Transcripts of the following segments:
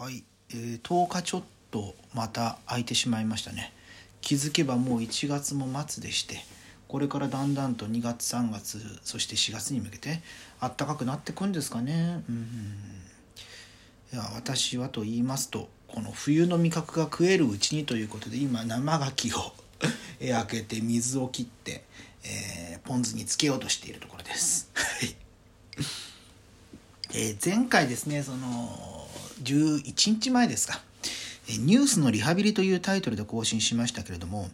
はい、えー、10日ちょっとまた空いてしまいましたね。気づけばもう1月も末でしてこれからだんだんと2月3月そして4月に向けて暖かくなってくんですかね。うんいや私はと言いますとこの冬の味覚が食えるうちにということで今生牡蠣を 開けて水を切って、えー、ポン酢につけようとしているところです。はい。えー、前回ですねその11日前ですか「ニュースのリハビリ」というタイトルで更新しましたけれども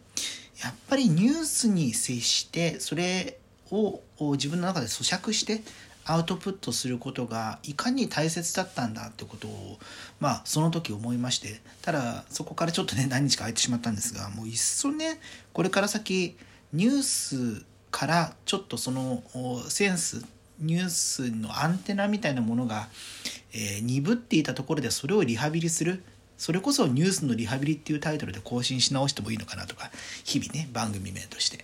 やっぱりニュースに接してそれを自分の中で咀嚼してアウトプットすることがいかに大切だったんだってことをまあその時思いましてただそこからちょっとね何日か空いてしまったんですがもういっそねこれから先ニュースからちょっとそのセンスニュースのアンテナみたいなものが、えー、鈍っていたところでそれをリハビリする。それこそニュースのリハビリっていうタイトルで更新し直してもいいのかなとか日々ね番組名として。っ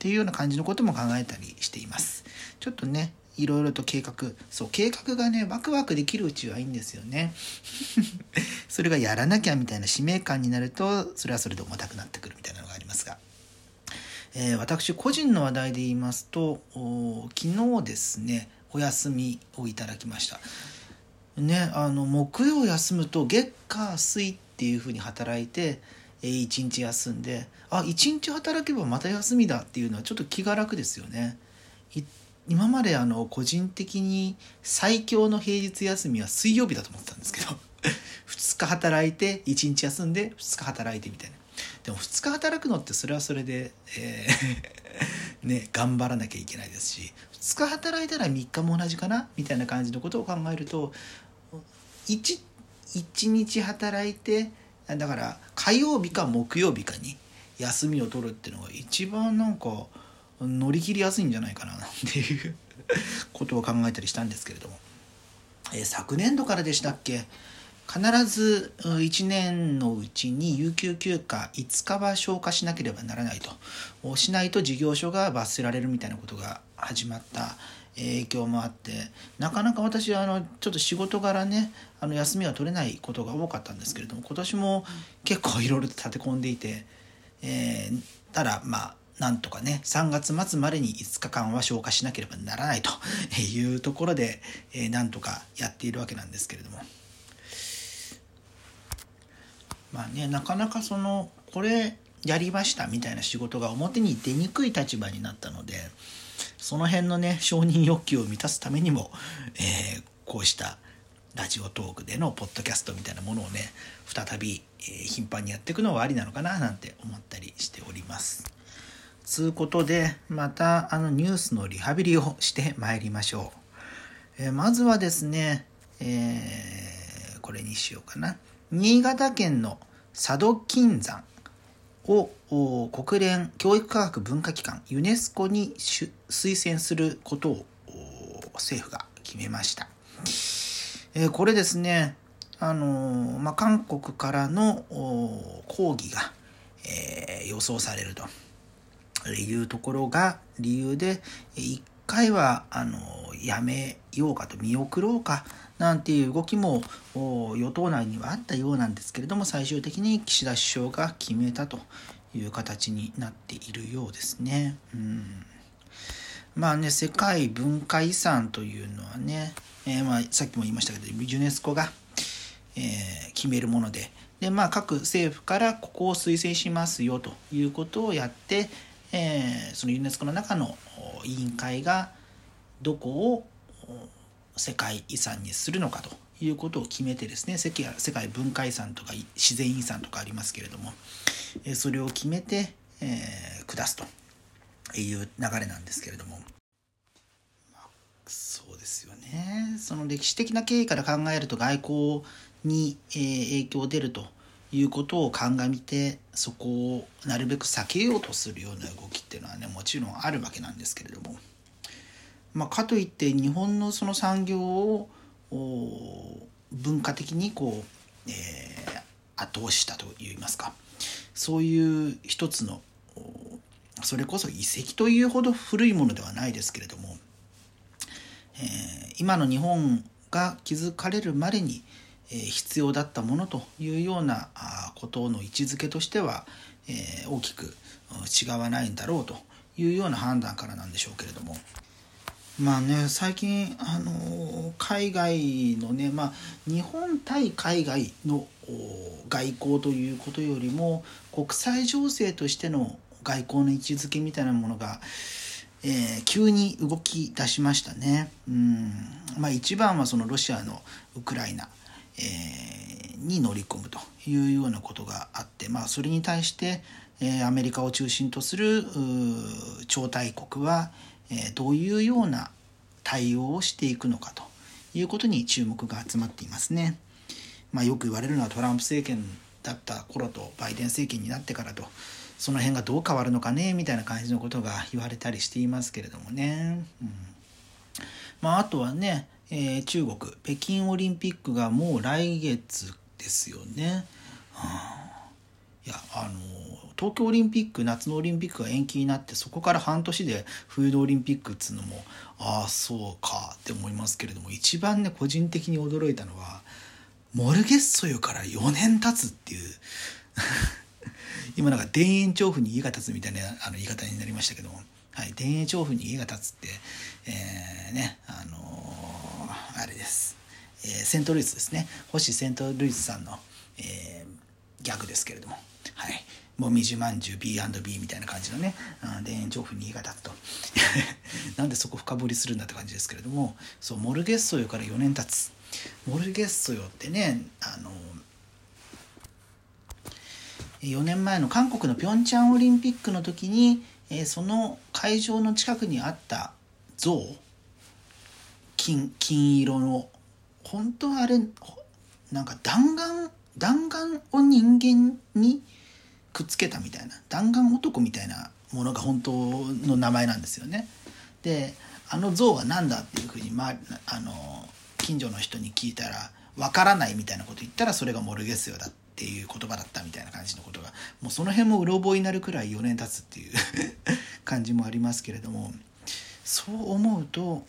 ていうような感じのことも考えたりしています。ちょっとねいろいろと計画。そう計画がねワクワクできるうちはいいんですよね。それがやらなきゃみたいな使命感になるとそれはそれで重たくなってくるみたいなのがありますがえー、私個人の話題で言いますと昨日ですねお休みをいただきました。ねあの木曜休むと月火水っていうふうに働いて、え、1日休んであ1日働けばまた休みだっていうのはちょっと気が楽ですよね。今まであの個人的に最強の平日休みは水曜日だと思ってたんですけど 2日働いて1日休んで2日働いてみたいな。でも2日働くのってそれはそれで、えー ね、頑張らなきゃいけないですし2日働いたら3日も同じかな？みたいな感じのことを考えると 1, 1日働いてだから火曜日か木曜日かに休みを取るっていうのが一番なんか乗り切りやすいんじゃないかな？っていうことを考えたりしたんですけれども、えー、昨年度からでしたっけ？必ず1年のうちに有給休暇5日は消化しなければならないとしないと事業所が罰せられるみたいなことが始まった影響もあってなかなか私あのちょっと仕事柄ねあの休みは取れないことが多かったんですけれども今年も結構いろいろと立て込んでいて、えー、ただまあなんとかね3月末までに5日間は消化しなければならないというところで、えー、なんとかやっているわけなんですけれども。まあねなかなかそのこれやりましたみたいな仕事が表に出にくい立場になったのでその辺のね承認欲求を満たすためにも、えー、こうしたラジオトークでのポッドキャストみたいなものをね再び、えー、頻繁にやっていくのはありなのかななんて思ったりしております。つうことでまたあのニュースのリハビリをしてまいりましょう。えー、まずはですね、え、これにしようかな。新潟県の佐渡金山を国連教育科学文化機関ユネスコに推薦することを政府が決めました。えこれですね、あのまあ、韓国からの抗議が、えー、予想されるというところが理由で一回はあのやめようかと見送ろうかなんていう動きも与党内にはあったようなんですけれども最終的に岸田首相が決めたという形になっているようですね。うんまあね世界文化遺産というのはね、えー、まあさっきも言いましたけどユネスコが、えー、決めるものでで、まあ、各政府からここを推薦しますよということをやって、えー、そのユネスコの中の委員会がどこを世界遺産にするのかということを決めてですね世界世界文化遺産とか自然遺産とかありますけれどもそれを決めて、えー、下すという流れなんですけれども、まあ、そうですよねその歴史的な経緯から考えると外交に、え、影響出るということを鑑みてそこをなるべく避けようとするような動きっていうのはねもちろんあるわけなんですけれども。まあ、かといって日本のその産業を文化的にこう、えー、後押ししたといいますかそういう一つのそれこそ遺跡というほど古いものではないですけれども、えー、今の日本が築かれるまでに、え必要だったものというようなことの位置づけとしては、え大きく違わないんだろうというような判断からなんでしょうけれども。まあね最近あの海外のねまあ日本対海外の外交ということよりも国際情勢としての外交の位置づけみたいなものが、えー、急に動き出しましたね。うんまあ、一番はそのロシアのウクライナ、えー、に乗り込むというようなことがあって、まあ、それに対して、え、アメリカを中心とする超大国は、えどういうような対応をしていくのかということに注目が集まっていますね。まあ、よく言われるのはトランプ政権だった頃とバイデン政権になってからとその辺がどう変わるのかねみたいな感じのことが言われたりしていますけれどもね。うんまあ、あとはね、えー、中国北京オリンピックがもう来月ですよね。はあ、いやあの東京オリンピック夏のオリンピックが延期になってそこから半年で冬のオリンピックっつうのもああそうか。って思いますけれども一番ね個人的に驚いたのはモルゲッソよから4年経つっていう 今なんか田園調布に家が建つみたいなあの言い方になりましたけども、はい、田園調布に家が建つって、えー、ねあのー、あれです、えー、セントルイスですね。星セントルイスさんの、えー、ギャグですけれども。はい。もみじまんじゅう B&B みたいな感じのね田園調布に家が建つと。なんでそこ深掘りするんだって感じですけれどもそうモルゲッソよから4年経つ。モルゲッソよってねあの4年前の韓国のピョンチャンオリンピックの時に、えその会場の近くにあった像金金色の本当あれなんか弾丸弾丸を人間にくっつけたみたいな弾丸男みたいなものが本当の名前なんですよね。であの像は何だっていうふうに、まあ、の近所の人に聞いたらわからないみたいなこと言ったらそれがモルゲスヨだっていう言葉だったみたいな感じのことがもうその辺もうろ覚えになるくらい4年経つっていう 感じもありますけれどもそう思うと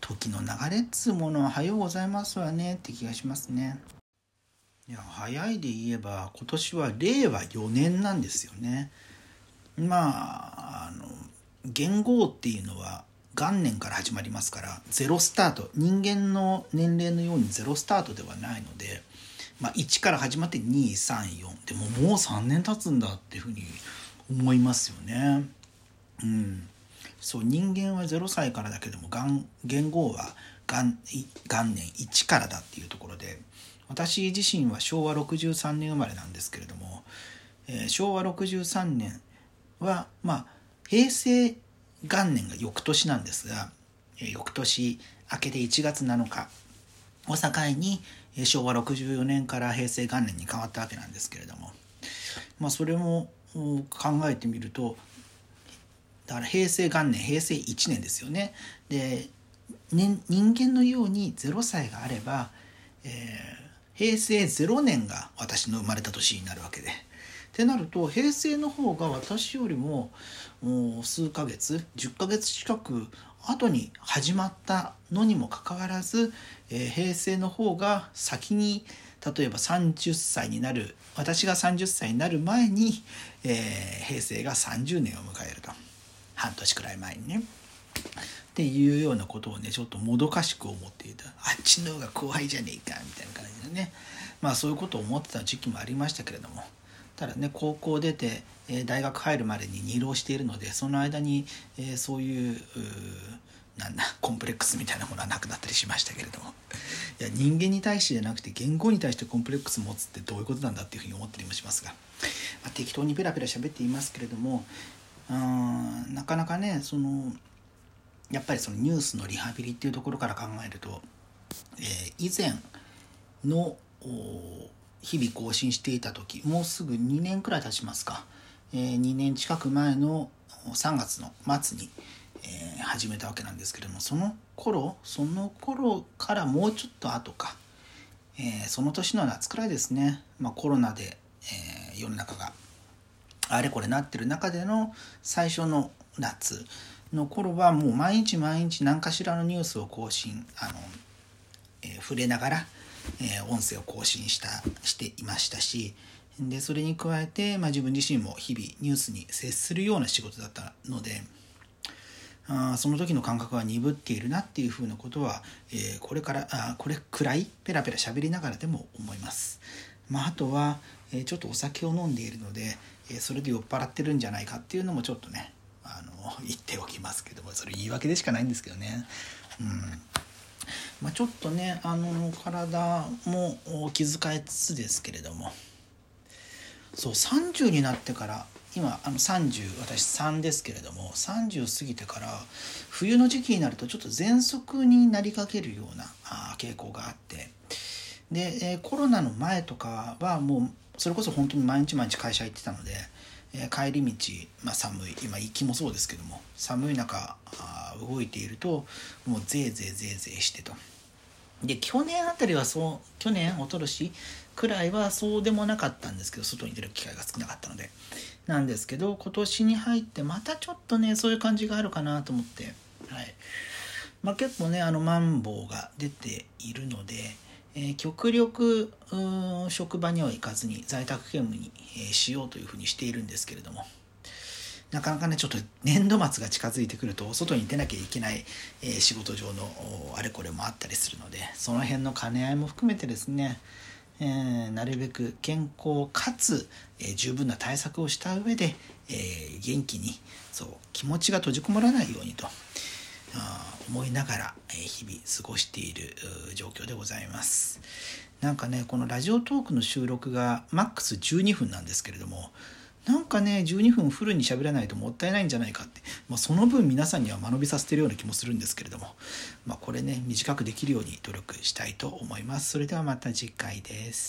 時の流れっつうものは早うございますわねって気がしますね。いや早いで言えば今年は令和4年なんですよね。まああの元号っていうのは元年から始まりますからゼロスタート人間の年齢のようにゼロスタートではないので、まあ、1から始まって234でももう3年経つんだっていうふうに思いますよね。うん、そう人間は0歳からだけども元号は元元年1からだっていうところで私自身は昭和63年生まれなんですけれども、えー、昭和63年はまあ平成元年が翌年なんですが、えー、翌年明けて1月7日を境に、えー、昭和64年から平成元年に変わったわけなんですけれどもまあそれも考えてみるとだから平成元年平成1年ですよね。で、ね、人間のように0歳があれば、えー平成0年が私の生まれた年になるわけで。ってなると平成の方が私よりももう数ヶ月10ヶ月近く後に始まったのにもかかわらず、えー、平成の方が先に例えば30歳になる私が30歳になる前に、えー、平成が30年を迎えると半年くらい前にね。っていうようなことをねちょっともどかしく思っていた。あっちの方が後輩じゃねえかみたいな感じでね。まあそういうことを思ってた時期もありましたけれども。ただね高校出て、え大学入るまでに二浪しているのでその間に、えそういうなんだコンプレックスみたいなものはなくなったりしましたけれども。いや人間に対してじゃなくて言語に対してコンプレックス持つってどういうことなんだっていうふうに思ったりもしますが、まあ、適当にペラペラ喋っていますけれどもうんなかなかねそのやっぱりそのニュースのリハビリっていうところから考えると、えー、以前の日々更新していた時もうすぐ2年くらい経ちますか、えー、2年近く前の3月の末に、えー、始めたわけなんですけれどもその頃その頃からもうちょっと後か、えー、その年の夏くらいですね、まあ、コロナで、えー、世の中があれこれなってる中での最初の夏。の頃はもう毎日毎日何かしらのニュースを更新あの、えー、触れながら、えー、音声を更新したしていましたしでそれに加えて、まあ、自分自身も日々ニュースに接するような仕事だったのであその時の感覚が鈍っているなっていうふうなことは、えー、これからあこれくらいペラペラ喋りながらでも思います。まあ、あとは、え、ちょっとお酒を飲んでいるので、え、それで酔っ払ってるんじゃないかっていうのもちょっとねあの言っておきますけどもそれ言い訳でしかないんですけどね。うん。まあ、ちょっとねあの体も気遣いつつですけれども。そう30になってから今あの30私3ですけれども30過ぎてから冬の時期になるとちょっと喘息になりかけるようなあ傾向があって。で、えー、コロナの前とかはもうそれこそ本当に毎日毎日会社行ってたので、え、帰り道、まあ、寒い今行きもそうですけども寒い中あ動いているともうぜいぜいぜいぜいしてと。で去年あたりはそう去年一昨年くらいはそうでもなかったんですけど外に出る機会が少なかったので。なんですけど今年に入ってまたちょっとねそういう感じがあるかなと思って。はい。まあ結構ねあのマンボウが出ているので、えー、極力職場には行かずに在宅勤務に、えー、しようというふうにしているんですけれども。なかなかねちょっと年度末が近づいてくると外に出なきゃいけない、えー、仕事上のあれこれもあったりするのでその辺の兼ね合いも含めてですねえー、なるべく健康かつ、え、十分な対策をした上で、え、元気にそう気持ちが閉じこもらないようにと。思いながら、え日々過ごしている状況でございます。なんかねこのラジオトークの収録がマックス12分なんですけれどもなんかね12分フルに喋らないともったいないんじゃないかって、まあ、その分皆さんには間延びさせてるような気もするんですけれども、まあ、これね短くできるように努力したいと思いますそれではまた次回です